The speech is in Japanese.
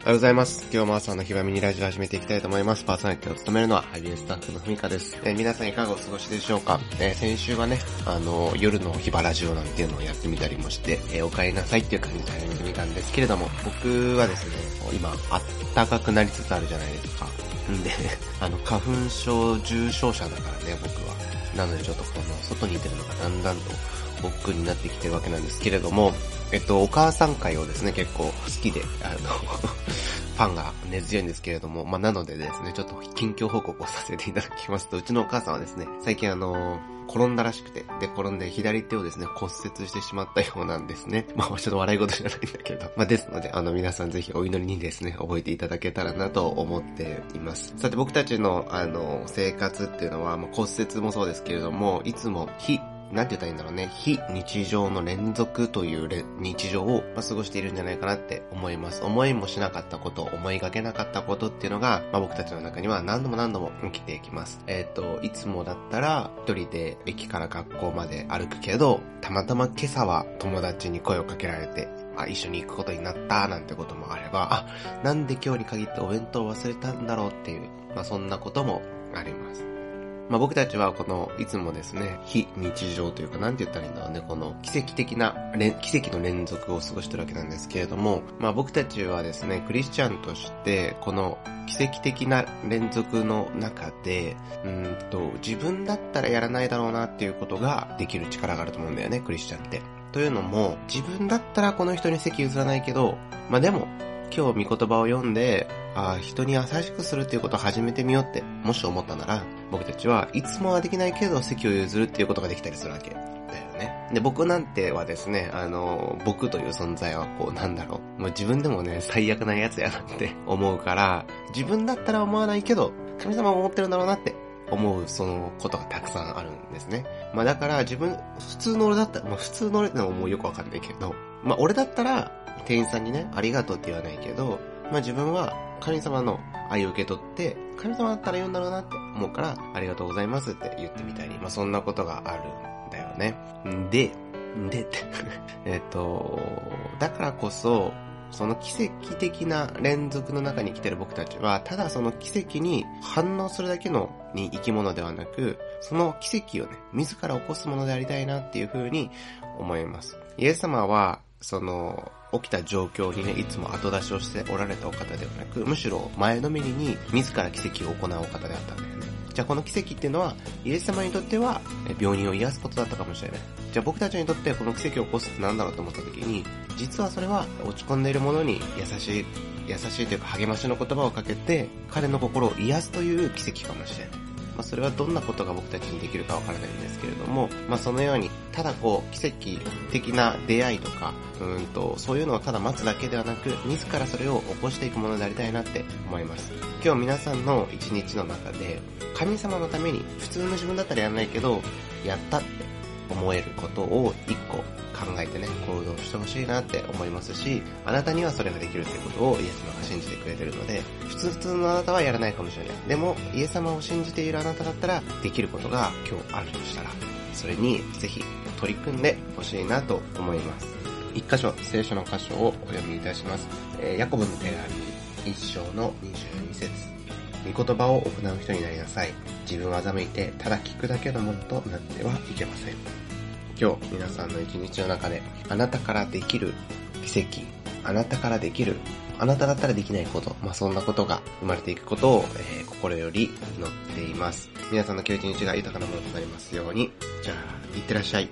おはようございます。今日も朝のひばみにラジオ始めていきたいと思います。パーソナリティを務めるのは、ハイビエスタッフのふみかです。えー、皆さんいかがお過ごしでしょうか、えー、先週はね、あの、夜のひばラジオなんていうのをやってみたりもして、えー、お帰りなさいっていう感じで始めてみたんですけれども、僕はですね、今、あったかくなりつつあるじゃないですか。んで、あの、花粉症重症者だからね、僕は。なのでちょっとこの、外にいてるのがだんだんと、僕になってきてるわけなんですけれども、えっと、お母さん会をですね、結構好きで、あの ファンが根強いんですけれども、まあ、なのでですね、ちょっと近況報告をさせていただきますと、うちのお母さんはですね、最近あの転んだらしくて、で、転んで左手をですね、骨折してしまったようなんですね。まあ、ちょっと笑い事じゃないんだけど。まあ、ですので、あの、皆さんぜひお祈りにですね、覚えていただけたらなと思っています。さて、僕たちの、あの、生活っていうのは、まあ、骨折もそうですけれども、いつも非なんて言ったらいいんだろうね、非日常の連続という日常を、まあ、過ごしているんじゃないかなって思います。思いもしなかったこと、思いがけなかったことっていうのが、まあ、僕たちの中には何度も何度も起きていきます。えっ、ー、と、いつもだったら、一人で駅から学校まで歩くけど、たまたま今朝は友達に声をかけられて、あ、一緒に行くことになったなんてこともあれば、あ、なんで今日に限ってお弁当を忘れたんだろうっていう、まあ、そんなこともあります。まあ、僕たちはこの、いつもですね、非日常というか、なんて言ったらいいんだろうね、この奇跡的な、奇跡の連続を過ごしてるわけなんですけれども、まあ、僕たちはですね、クリスチャンとして、この奇跡的な連続の中で、うんと、自分だったらやらないだろうなっていうことができる力があると思うんだよね、クリスチャンって。というのも、自分だったらこの人に席譲らないけど、まあ、でも、今日御言葉を読んで、ああ人に優しくするっていうことを始めてみようって、もし思ったなら、僕たちはいつもはできないけど席を譲るっていうことができたりするわけ。だよね。で、僕なんてはですね、あの、僕という存在はこう、なんだろう。もう自分でもね、最悪なやつやなって 思うから、自分だったら思わないけど、神様は思ってるんだろうなって思うそのことがたくさんあるんですね。まあだから自分、普通の俺だったら、まあ普通の俺ってのはもうよくわかんないけど、まあ俺だったら、店員さんにね、ありがとうって言わないけど、まあ自分は神様の愛を受け取って、神様だったら言うんだろうなって思うから、ありがとうございますって言ってみたり、まあそんなことがあるんだよね。んで、んでって えっと、だからこそ、その奇跡的な連続の中に来てる僕たちは、ただその奇跡に反応するだけのに生き物ではなく、その奇跡をね、自ら起こすものでありたいなっていう風に思います。イエス様は、その、起きた状況にね、いつも後出しをしておられたお方ではなく、むしろ前のめりに自ら奇跡を行うお方であったんだよね。じゃあこの奇跡っていうのは、イエス様にとっては病人を癒すことだったかもしれない。じゃあ僕たちにとってこの奇跡を起こすって何だろうと思った時に、実はそれは落ち込んでいる者に優しい、優しいというか励ましの言葉をかけて、彼の心を癒すという奇跡かもしれない。まあ、それはどんなことが僕たちにできるかわからないんですけれども、まあ、そのように、ただこう、奇跡的な出会いとか、うんと、そういうのをただ待つだけではなく、自らそれを起こしていくものでありたいなって思います。今日皆さんの一日の中で、神様のために、普通の自分だったらやらないけど、やったって思えることを一個考えてね、行動してほしいなって思いますし、あなたにはそれができるってことをイエス様が信じてくれてるので、普通普通のあなたはやらないかもしれない。でも、イエス様を信じているあなただったら、できることが今日あるとしたら、それにぜひ取り組んでほしいなと思います。一箇所、聖書の箇所をお読みいたします。えー、ヤコブの手紙、一章の22節御言葉を行う人になりなさい。自分を欺いて、ただ聞くだけのものとなってはいけません。今日皆さんの一日の中であなたからできる奇跡、あなたからできる、あなただったらできないこと、まあ、そんなことが生まれていくことを、えー、心より祈っています。皆さんの今日一日が豊かなものとなりますように。じゃあ、いってらっしゃい。